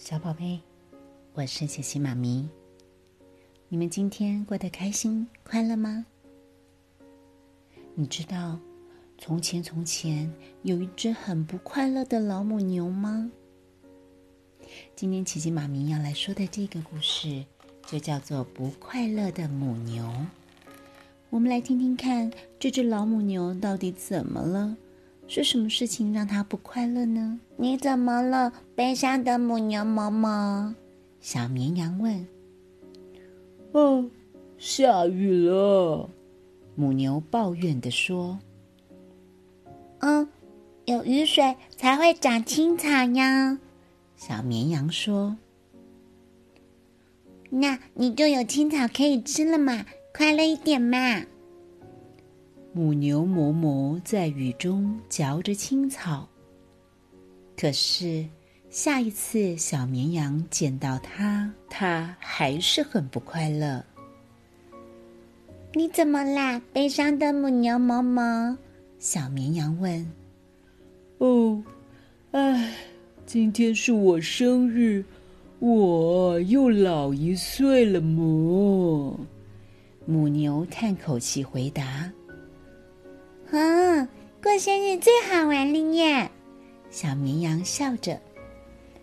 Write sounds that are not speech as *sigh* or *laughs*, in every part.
小宝贝，我是小西妈咪。你们今天过得开心快乐吗？你知道从前从前有一只很不快乐的老母牛吗？今天琪琪妈咪要来说的这个故事，就叫做《不快乐的母牛》。我们来听听看，这只老母牛到底怎么了？是什么事情让他不快乐呢？你怎么了，悲伤的母牛嬷嬷？小绵羊问。哦，下雨了，母牛抱怨的说。嗯，有雨水才会长青草呀。小绵羊说。那你就有青草可以吃了嘛，快乐一点嘛。母牛哞哞在雨中嚼着青草。可是下一次小绵羊见到它，它还是很不快乐。你怎么啦，悲伤的母牛嬷嬷？小绵羊问。哦，唉，今天是我生日，我又老一岁了么？母牛叹口气回答。嗯，过生日最好玩了耶！小绵羊笑着：“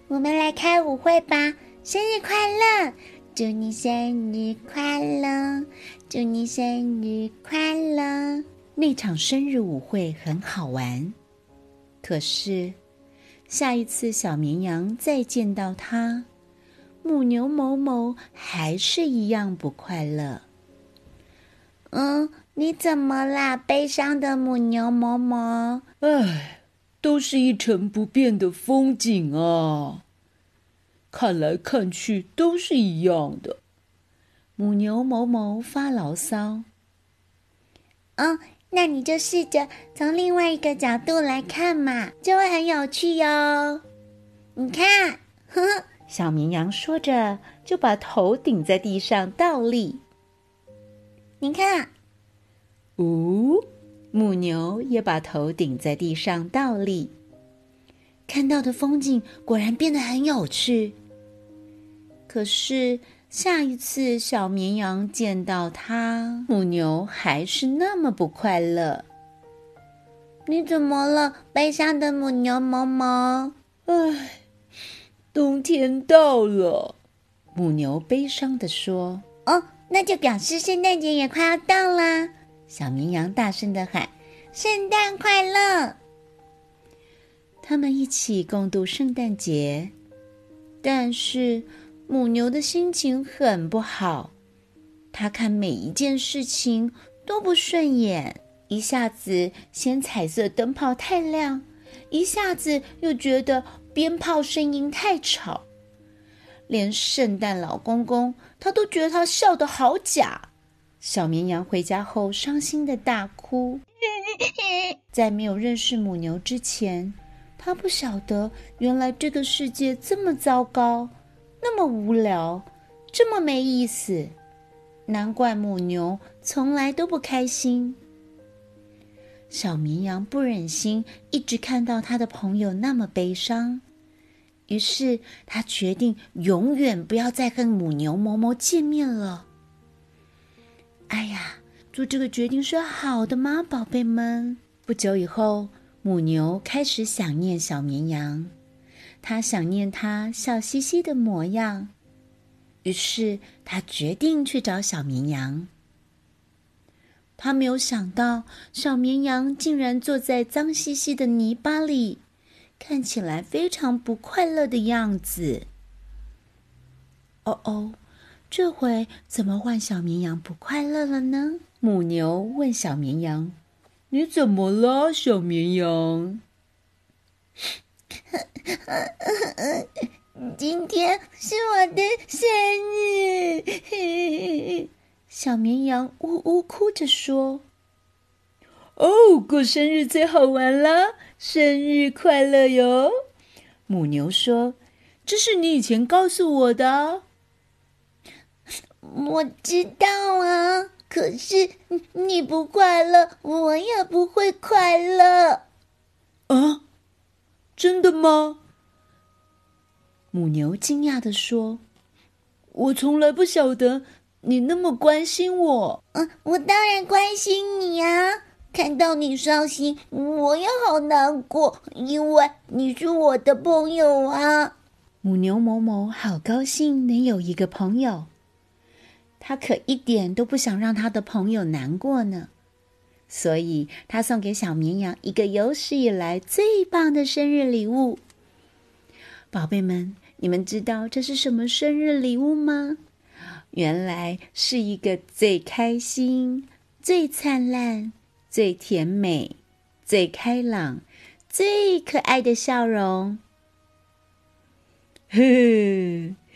我们来开舞会吧！生日快乐，祝你生日快乐，祝你生日快乐！”那场生日舞会很好玩，可是下一次小绵羊再见到它，母牛某某还是一样不快乐。嗯。你怎么啦，悲伤的母牛嬷嬷？唉，都是一成不变的风景啊，看来看去都是一样的。母牛某某发牢骚。嗯，那你就试着从另外一个角度来看嘛，就会很有趣哟。你看，呵呵，小绵羊说着，就把头顶在地上倒立。你看。哦，母牛也把头顶在地上倒立，看到的风景果然变得很有趣。可是下一次小绵羊见到它，母牛还是那么不快乐。你怎么了，悲伤的母牛嬷嬷？唉，冬天到了，母牛悲伤的说：“哦，那就表示圣诞节也快要到啦。”小绵羊大声的喊：“圣诞快乐！”他们一起共度圣诞节，但是母牛的心情很不好。他看每一件事情都不顺眼，一下子嫌彩色灯泡太亮，一下子又觉得鞭炮声音太吵，连圣诞老公公他都觉得他笑得好假。小绵羊回家后伤心的大哭。*laughs* 在没有认识母牛之前，他不晓得原来这个世界这么糟糕，那么无聊，这么没意思。难怪母牛从来都不开心。小绵羊不忍心一直看到他的朋友那么悲伤，于是他决定永远不要再跟母牛嬷嬷见面了。哎呀，做这个决定是好的吗，宝贝们？不久以后，母牛开始想念小绵羊，它想念它笑嘻嘻的模样，于是它决定去找小绵羊。它没有想到，小绵羊竟然坐在脏兮兮的泥巴里，看起来非常不快乐的样子。哦哦。这回怎么换小绵羊不快乐了呢？母牛问小绵羊：“你怎么了，小绵羊？”今天是我的生日，小绵羊呜呜哭着说：“哦，过生日最好玩啦，生日快乐哟！”母牛说：“这是你以前告诉我的。”我知道啊，可是 *laughs* 你不快乐，我也不会快乐。啊，真的吗？母牛惊讶的说：“我从来不晓得你那么关心我。”“嗯，我当然关心你啊！看到你伤心，我也好难过，因为你是我的朋友啊。”母牛某某好高兴能有一个朋友，他可一点都不想让他的朋友难过呢。所以，他送给小绵羊一个有史以来最棒的生日礼物。宝贝们，你们知道这是什么生日礼物吗？原来是一个最开心、最灿烂、最甜美、最开朗、最可爱的笑容。嘿，*laughs*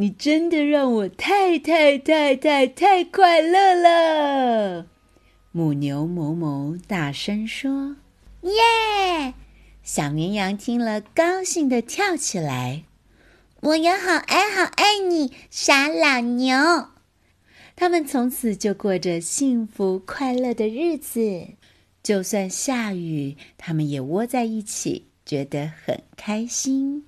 你真的让我太太太太太快乐了！母牛某某大声说：“耶！”小绵羊听了，高兴的跳起来。我也好爱好爱你，傻老牛。他们从此就过着幸福快乐的日子，就算下雨，他们也窝在一起，觉得很开心。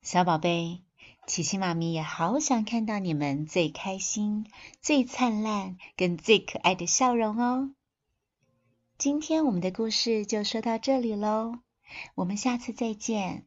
小宝贝。琪琪妈咪也好想看到你们最开心、最灿烂跟最可爱的笑容哦！今天我们的故事就说到这里喽，我们下次再见。